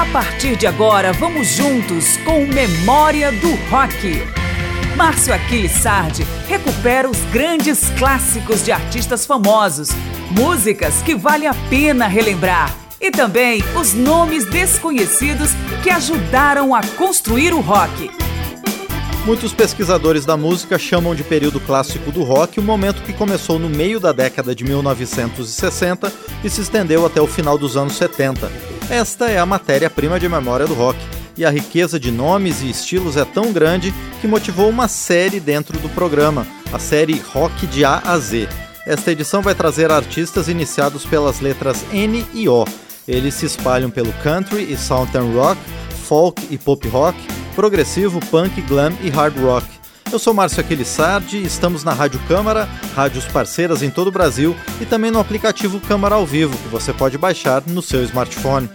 A partir de agora, vamos juntos com Memória do Rock. Márcio Aquiles Sardi recupera os grandes clássicos de artistas famosos, músicas que vale a pena relembrar e também os nomes desconhecidos que ajudaram a construir o rock. Muitos pesquisadores da música chamam de período clássico do rock o momento que começou no meio da década de 1960 e se estendeu até o final dos anos 70. Esta é a matéria-prima de memória do rock, e a riqueza de nomes e estilos é tão grande que motivou uma série dentro do programa, a série Rock de A a Z. Esta edição vai trazer artistas iniciados pelas letras N e O. Eles se espalham pelo country e southern rock, folk e pop rock, progressivo, punk, glam e hard rock. Eu sou Márcio Aquilissardi estamos na Rádio Câmara, rádios parceiras em todo o Brasil e também no aplicativo Câmara ao Vivo, que você pode baixar no seu smartphone.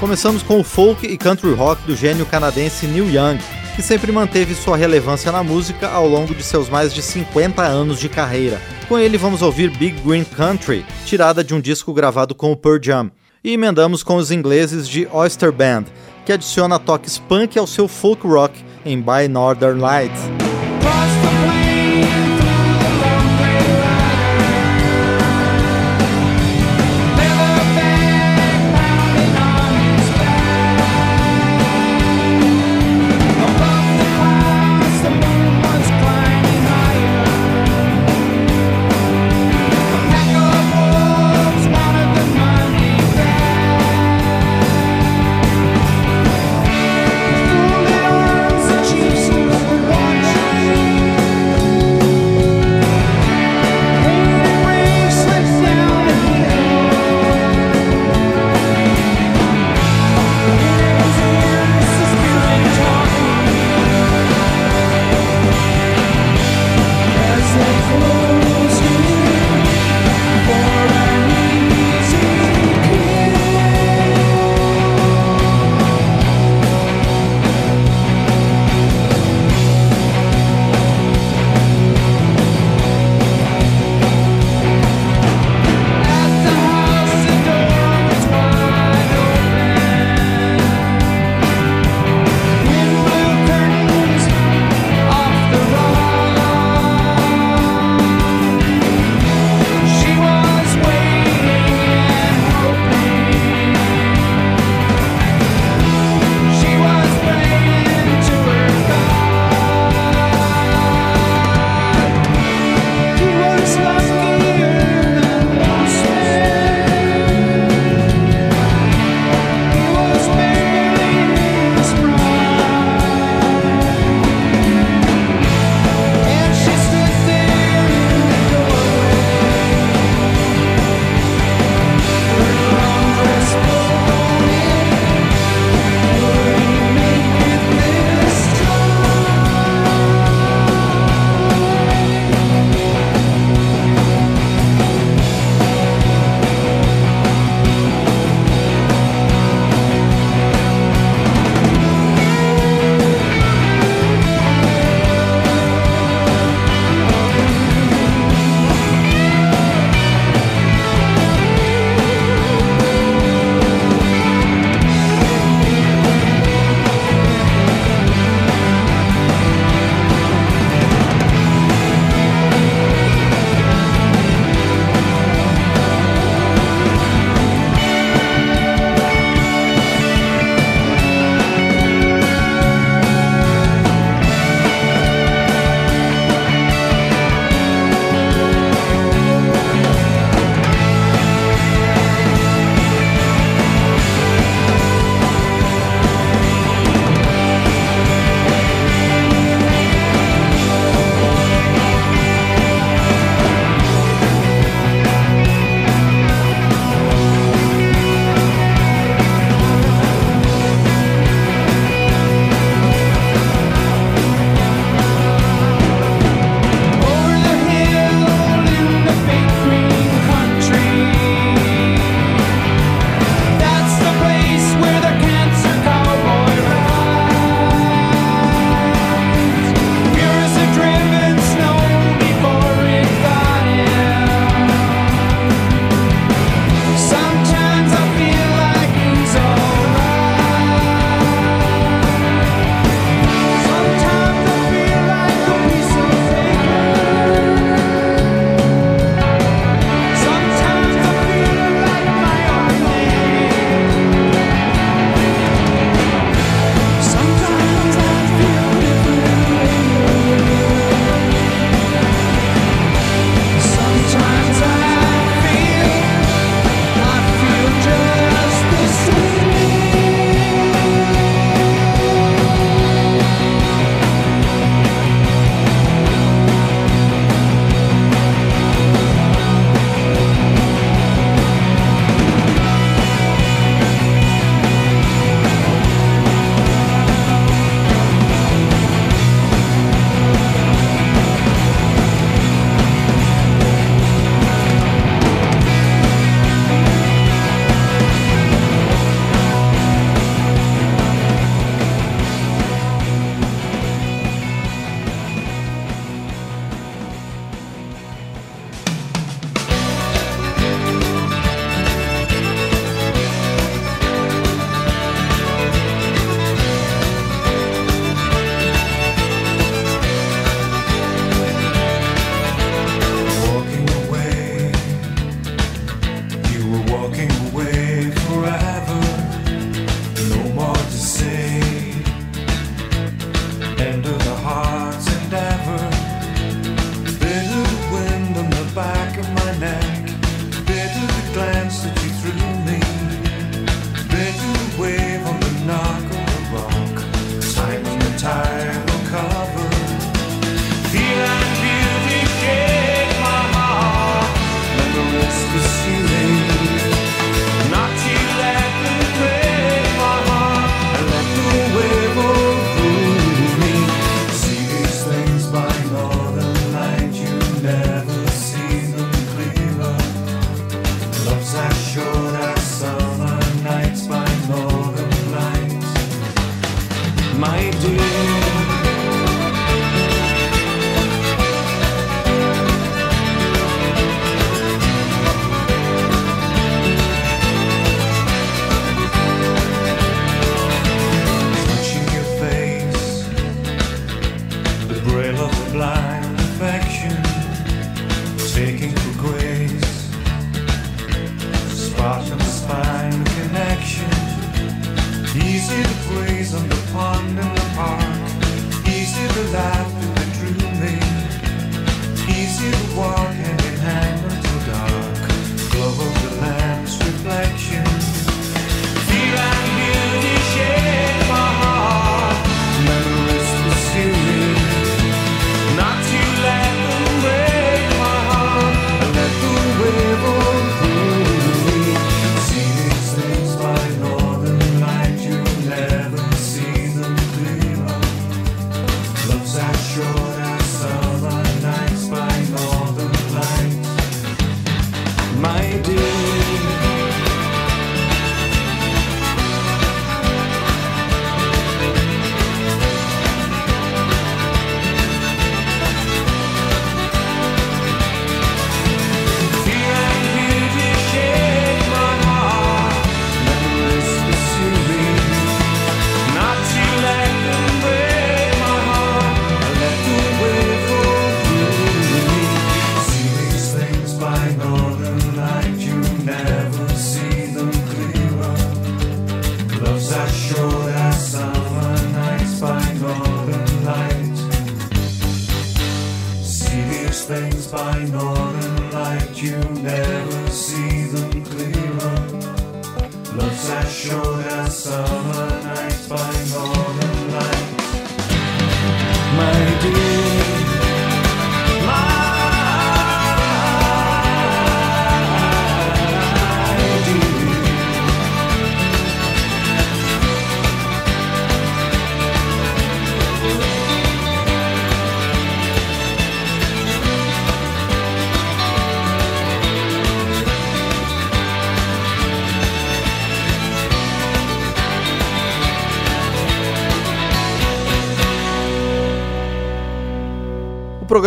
Começamos com o folk e country rock do gênio canadense Neil Young, que sempre manteve sua relevância na música ao longo de seus mais de 50 anos de carreira. Com ele vamos ouvir Big Green Country, tirada de um disco gravado com o Pearl Jam. E emendamos com os ingleses de Oyster Band, que adiciona toques punk ao seu folk rock em By Northern Lights.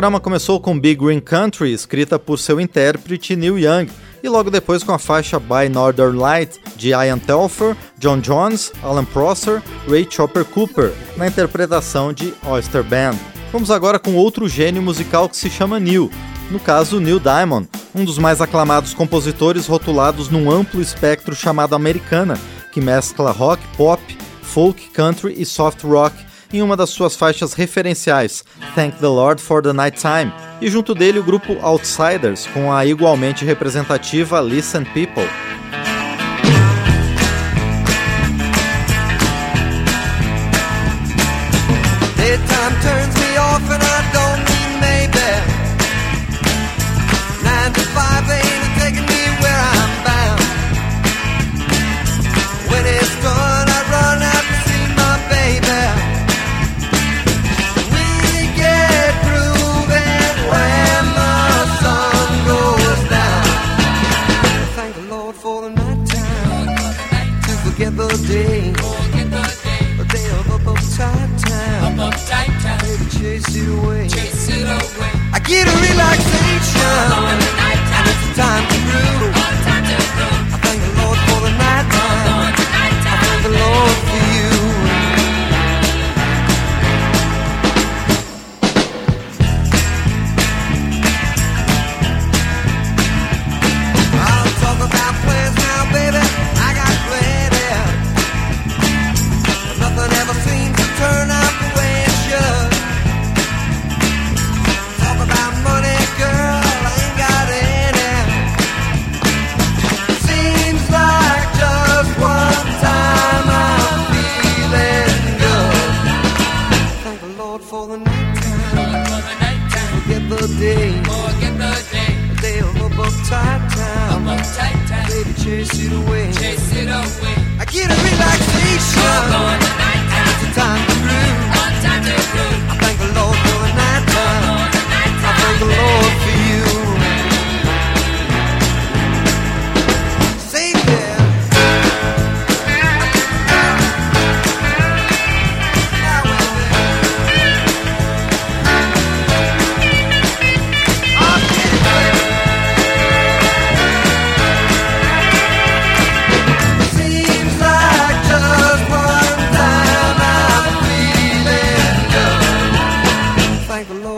Programa começou com Big Green Country, escrita por seu intérprete Neil Young, e logo depois com a faixa By Northern Light de Ian Telfer, John Jones, Alan Prosser, Ray Chopper Cooper, na interpretação de Oyster Band. Vamos agora com outro gênio musical que se chama Neil, no caso Neil Diamond, um dos mais aclamados compositores rotulados num amplo espectro chamado americana, que mescla rock, pop, folk, country e soft rock em uma das suas faixas referenciais, Thank the Lord for the Night Time, e junto dele o grupo Outsiders, com a igualmente representativa Listen People.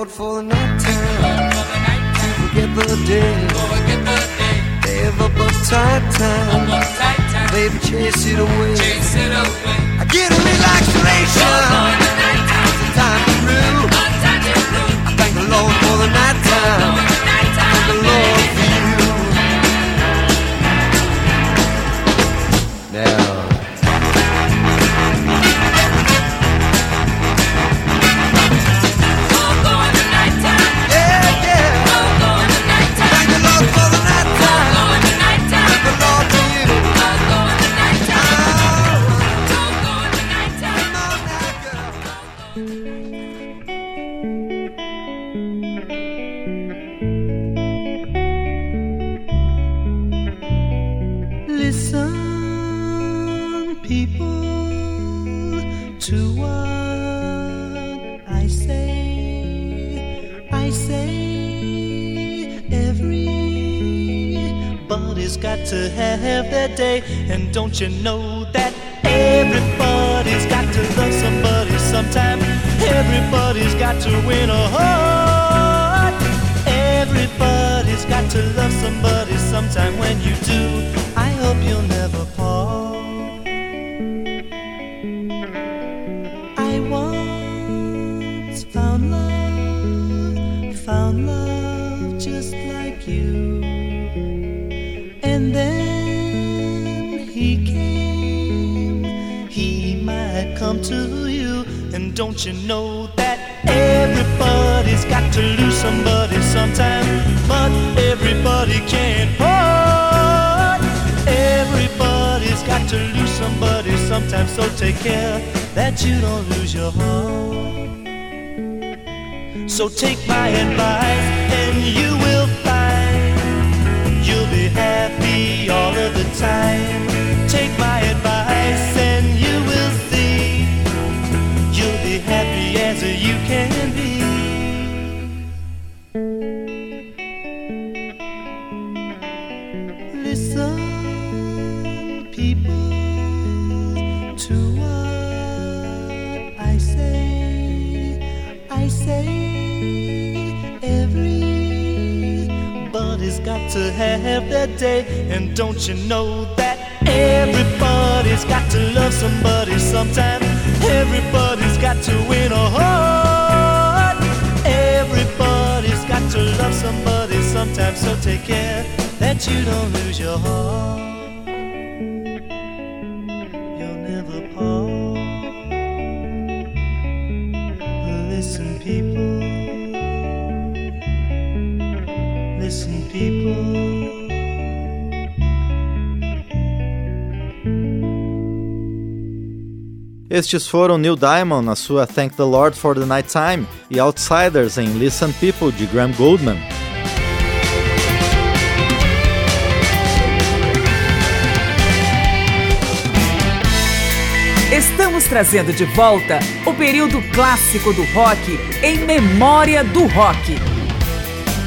forward for the night time. To forget the day. They have up tight time. Baby, chase it away. I get a relaxation. Time to rule. I thank the Lord for the night time. Don't you know so take care that you don't lose your heart. So take my advice, and you will find you'll be happy all of the time. To have their day. And don't you know that everybody's got to love somebody sometime? Everybody's got to win a heart. Everybody's got to love somebody sometime. So take care that you don't lose your heart. Estes foram Neil Diamond na sua Thank the Lord for the Night Time e Outsiders em Listen People de Graham Goldman. Estamos trazendo de volta o período clássico do rock em memória do rock.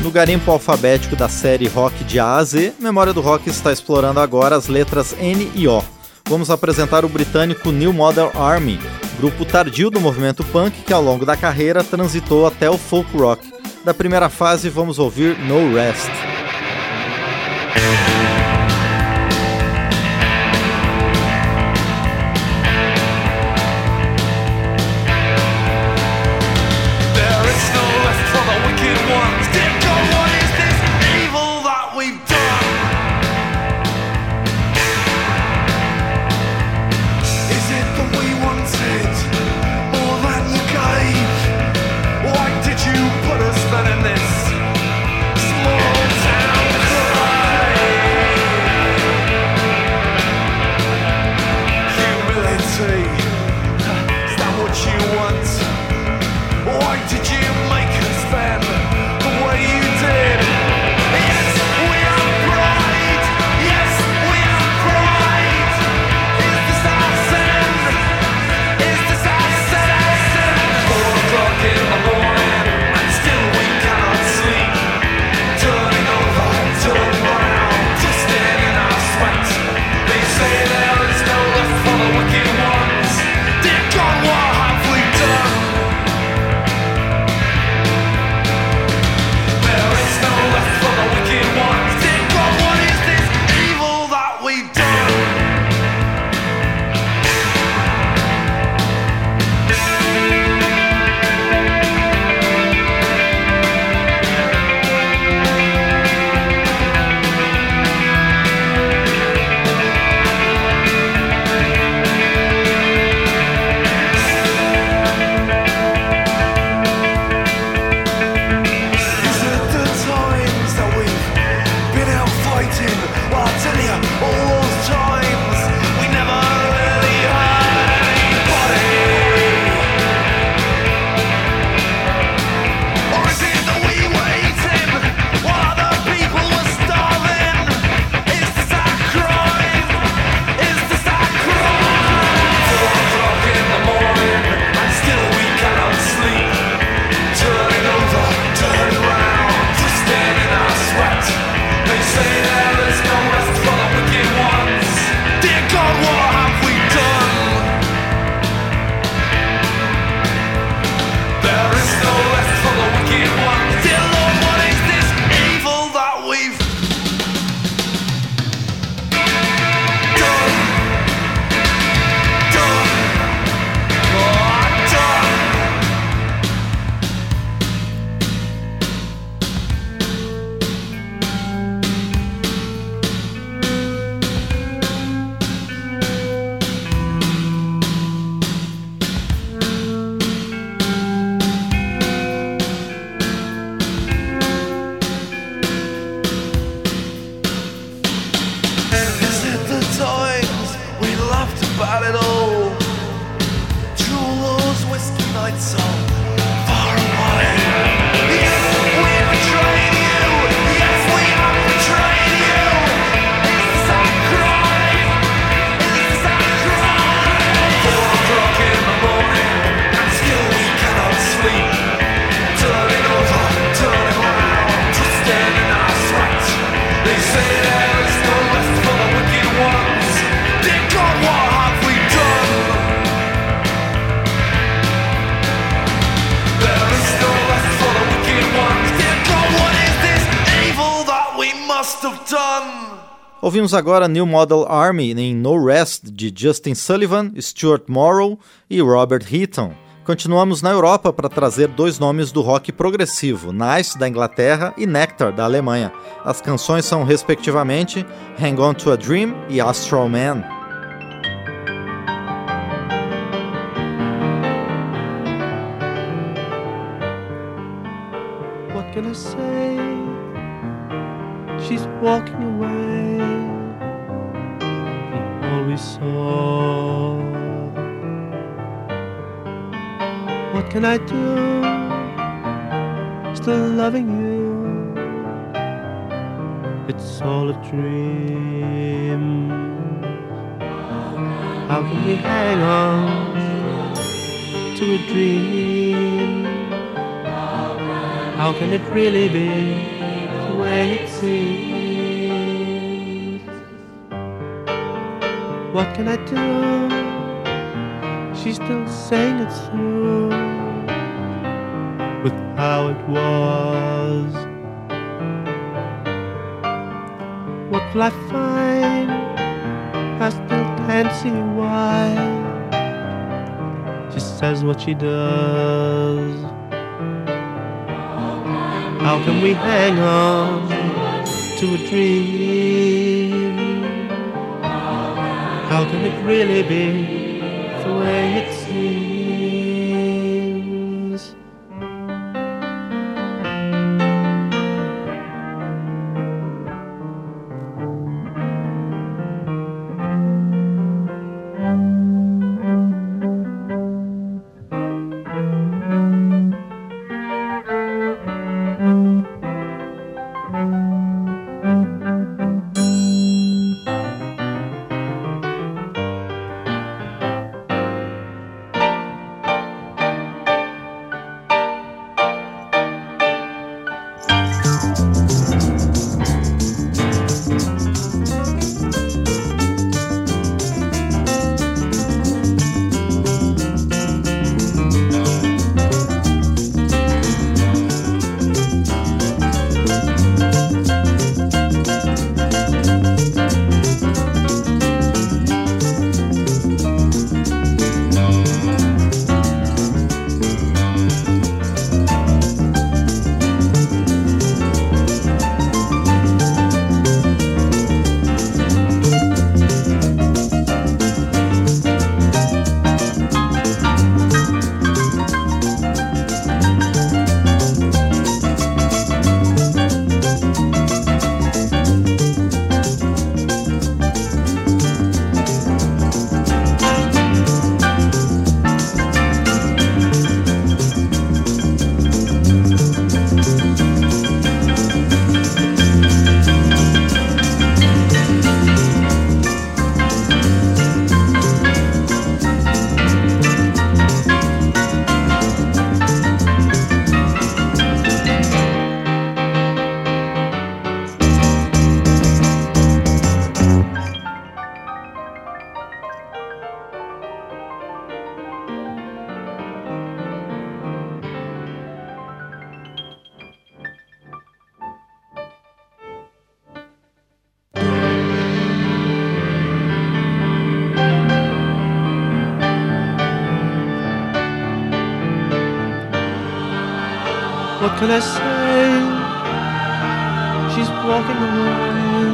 No garimpo alfabético da série Rock de A a Z, Memória do Rock está explorando agora as letras N e O vamos apresentar o britânico New Model Army, grupo tardio do movimento punk que ao longo da carreira transitou até o folk rock. Da primeira fase vamos ouvir No Rest. Ouvimos agora New Model Army em No Rest de Justin Sullivan, Stuart Morrow e Robert Heaton. Continuamos na Europa para trazer dois nomes do rock progressivo, Nice da Inglaterra e Nectar da Alemanha. As canções são respectivamente Hang On to a Dream e Astral Man. What can I say? She's walking we saw. What can I do? Still loving you. It's all a dream. How can we hang on to a dream? How can it really be the way it seems? What can I do? She's still saying it through with how it was. What will I find? I still can't see why. She says what she does. How can we hang on to a dream? How can it really be the way it seems? I say? She's walking away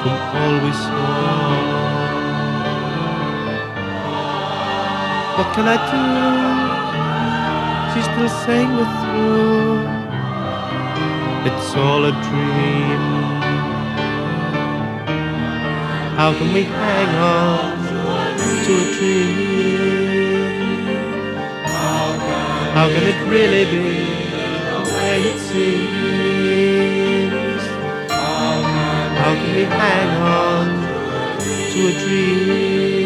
from all we saw. What can I do? She's still saying we're through. It's all a dream. How can we hang on to a dream. How can it really be the way it seems? Ah, how can we hang on to a dream?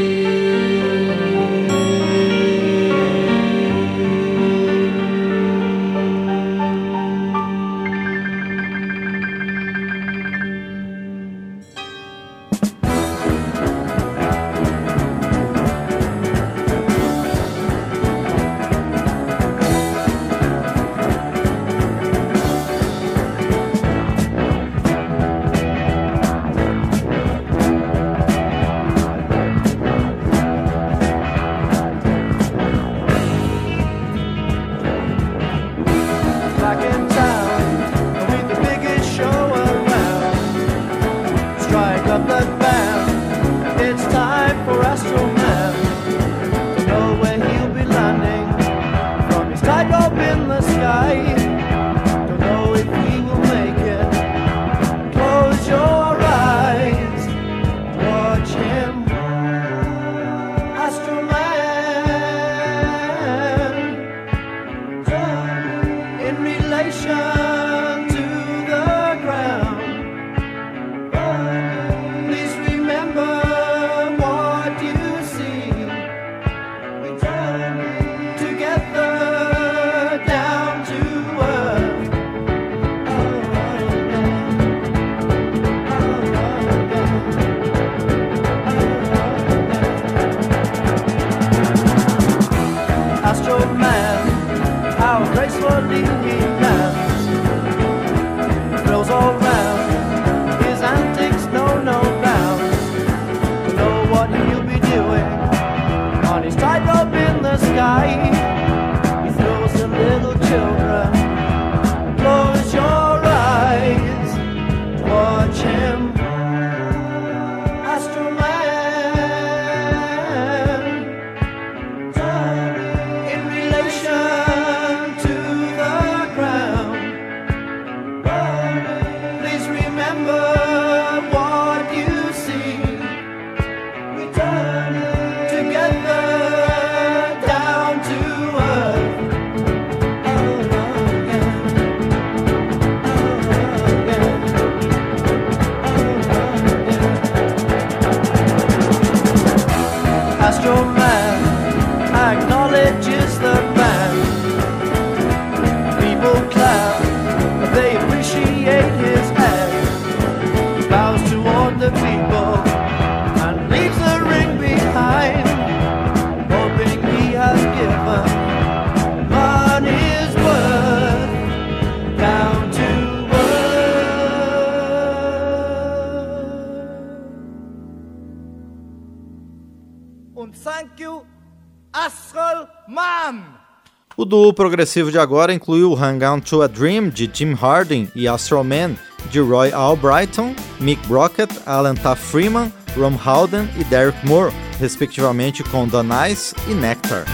O progressivo de agora incluiu Hang On to a Dream de Jim Harding e Astro Man de Roy Albrighton, Mick Brockett, Alan Taft Freeman, Ron Howden e Derek Moore, respectivamente com The Nice e Nectar.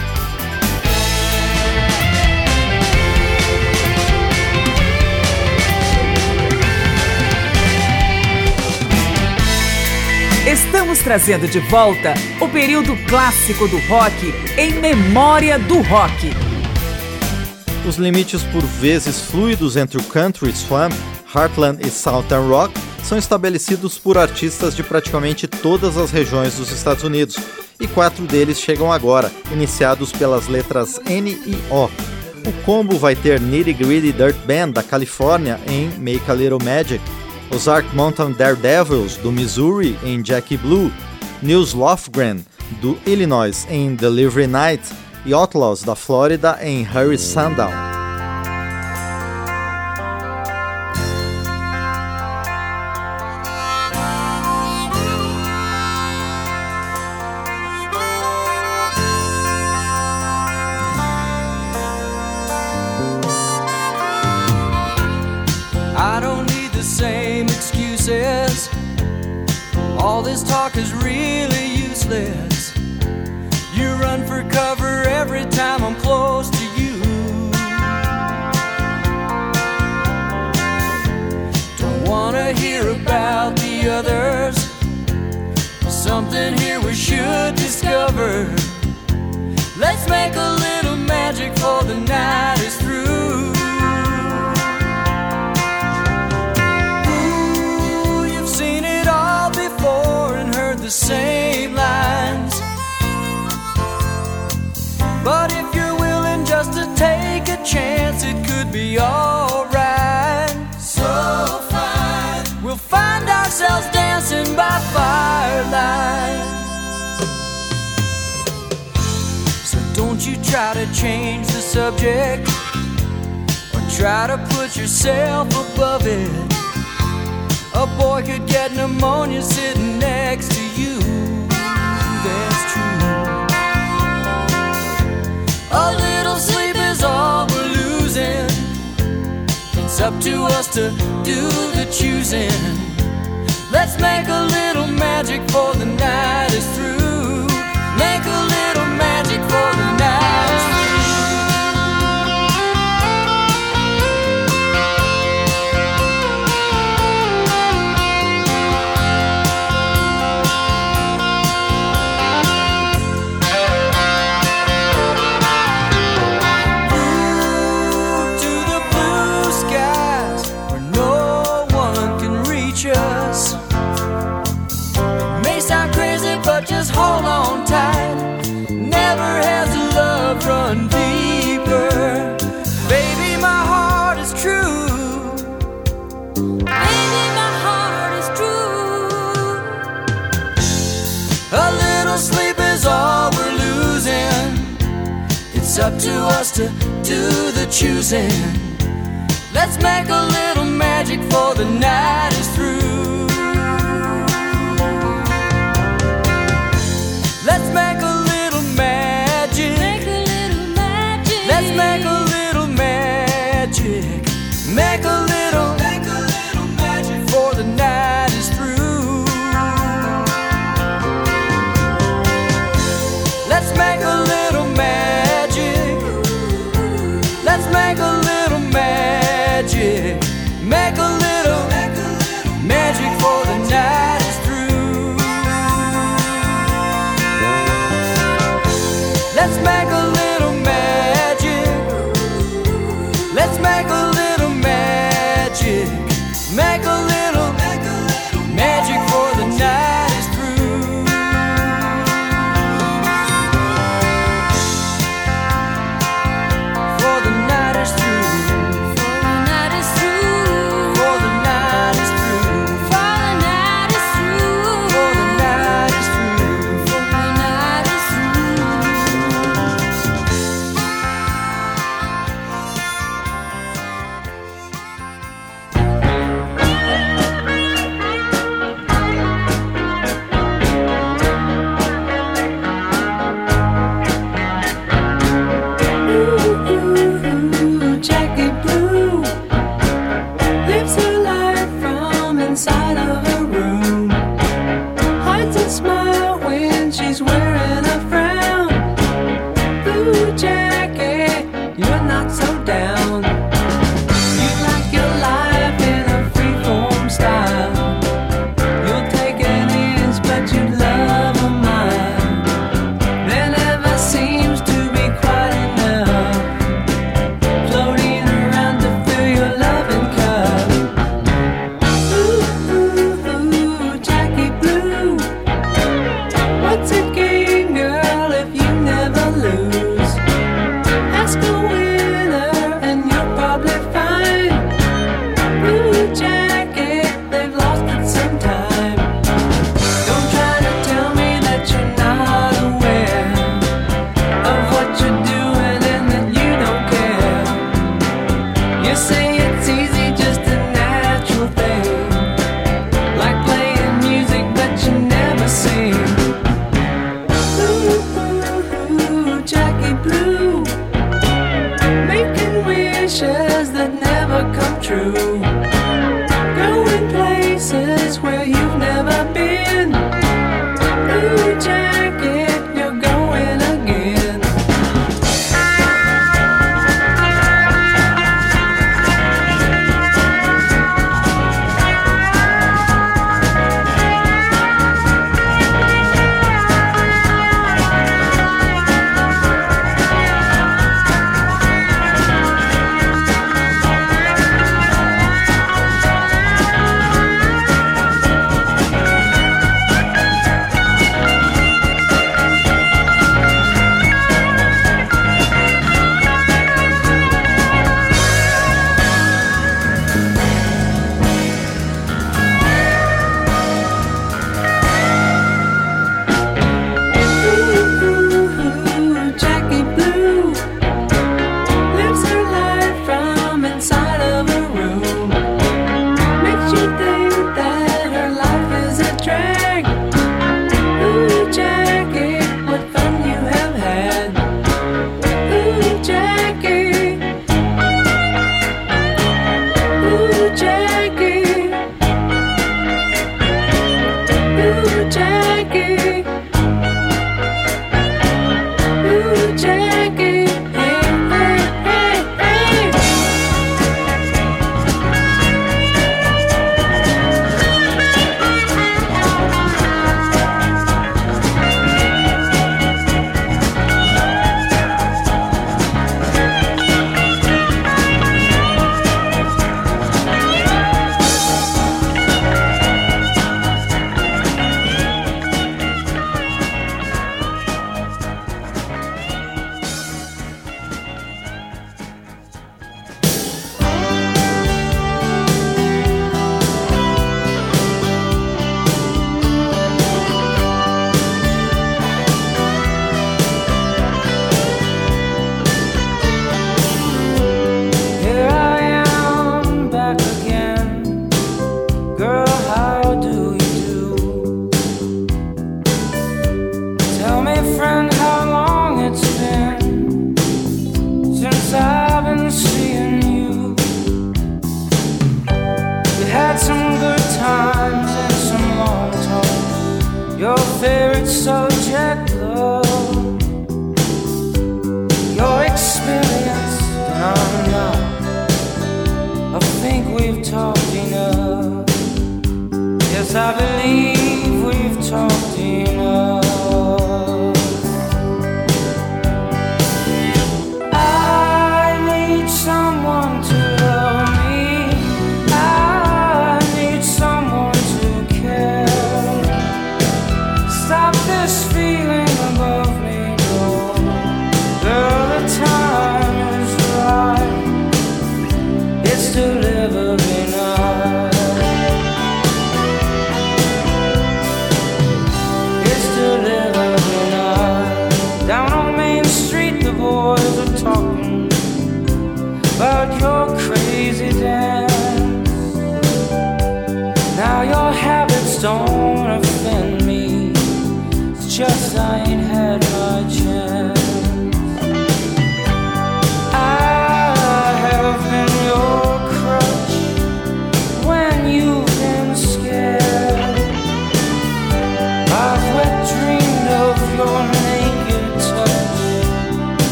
Estamos trazendo de volta o período clássico do rock em memória do rock. Os limites por vezes fluidos entre o country, swamp, heartland e southern rock são estabelecidos por artistas de praticamente todas as regiões dos Estados Unidos, e quatro deles chegam agora, iniciados pelas letras N e O. O combo vai ter Nitty Gritty Dirt Band da Califórnia em Make a Little Magic, os Ark Mountain Daredevils do Missouri em Jackie Blue, Nils Lofgren do Illinois em Delivery Night e Outlaws da Flórida em Hurry Sundown.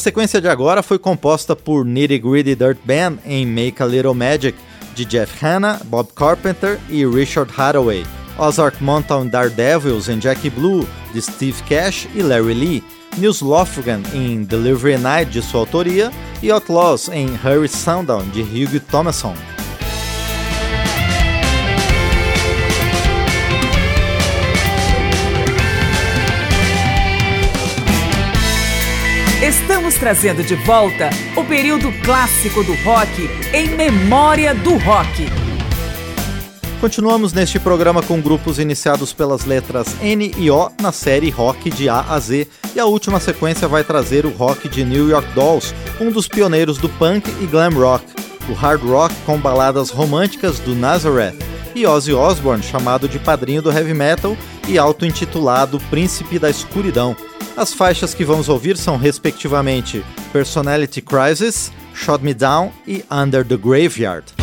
Sequência de agora foi composta por Nitty Gritty Dirt Band em Make a Little Magic, de Jeff Hanna, Bob Carpenter e Richard Hathaway. Ozark Mountain Daredevils em Jack Blue, de Steve Cash e Larry Lee. Nils Lofgren em Delivery Night, de sua autoria. E Outlaws em Hurry Sundown, de Hugh Thomason. Estamos trazendo de volta o período clássico do rock em memória do rock. Continuamos neste programa com grupos iniciados pelas letras N e O na série Rock de A a Z, e a última sequência vai trazer o rock de New York Dolls, um dos pioneiros do punk e glam rock, o hard rock com baladas românticas do Nazareth, e Ozzy Osbourne, chamado de padrinho do heavy metal e auto-intitulado Príncipe da Escuridão. As faixas que vamos ouvir são, respectivamente, Personality Crisis, Shot Me Down e Under the Graveyard.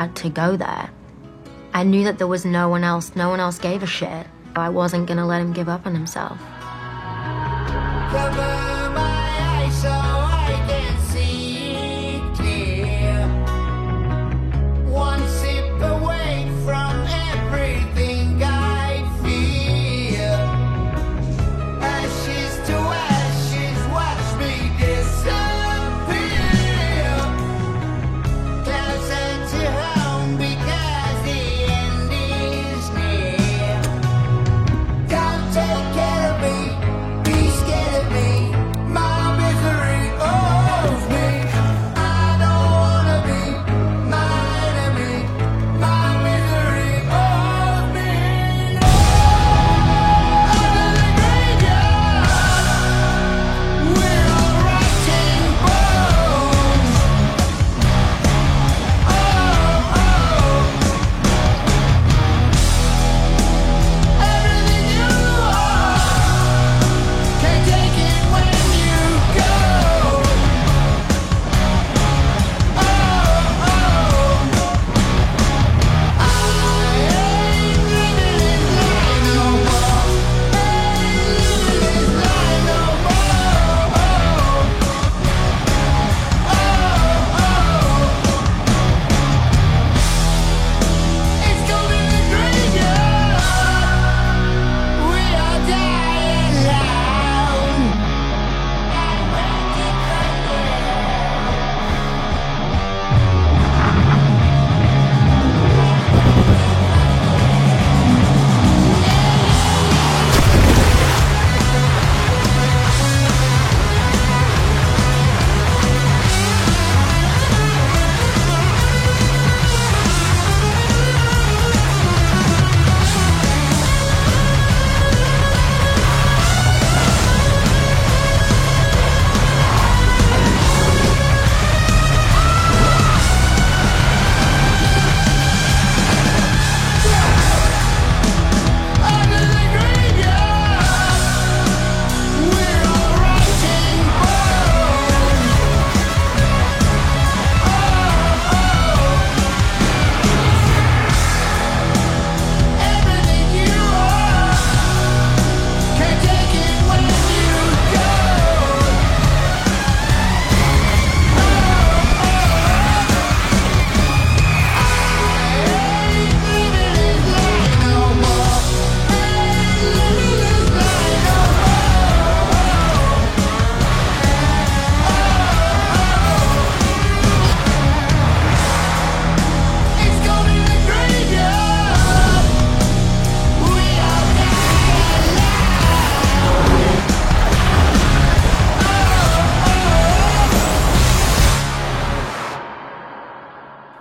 Had to go there. I knew that there was no one else, no one else gave a shit. I wasn't gonna let him give up on himself.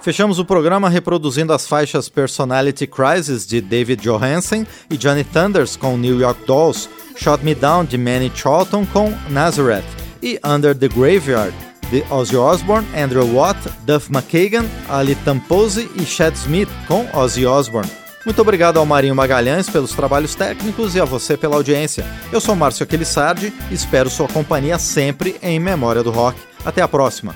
Fechamos o programa reproduzindo as faixas Personality Crisis de David Johansen e Johnny Thunders com New York Dolls, Shot Me Down de Manny Charlton com Nazareth e Under the Graveyard de Ozzy Osbourne, Andrew Watt, Duff McKagan, Ali Tamposi e Chad Smith com Ozzy Osbourne. Muito obrigado ao Marinho Magalhães pelos trabalhos técnicos e a você pela audiência. Eu sou Márcio Aquilissardi e espero sua companhia sempre em Memória do Rock. Até a próxima!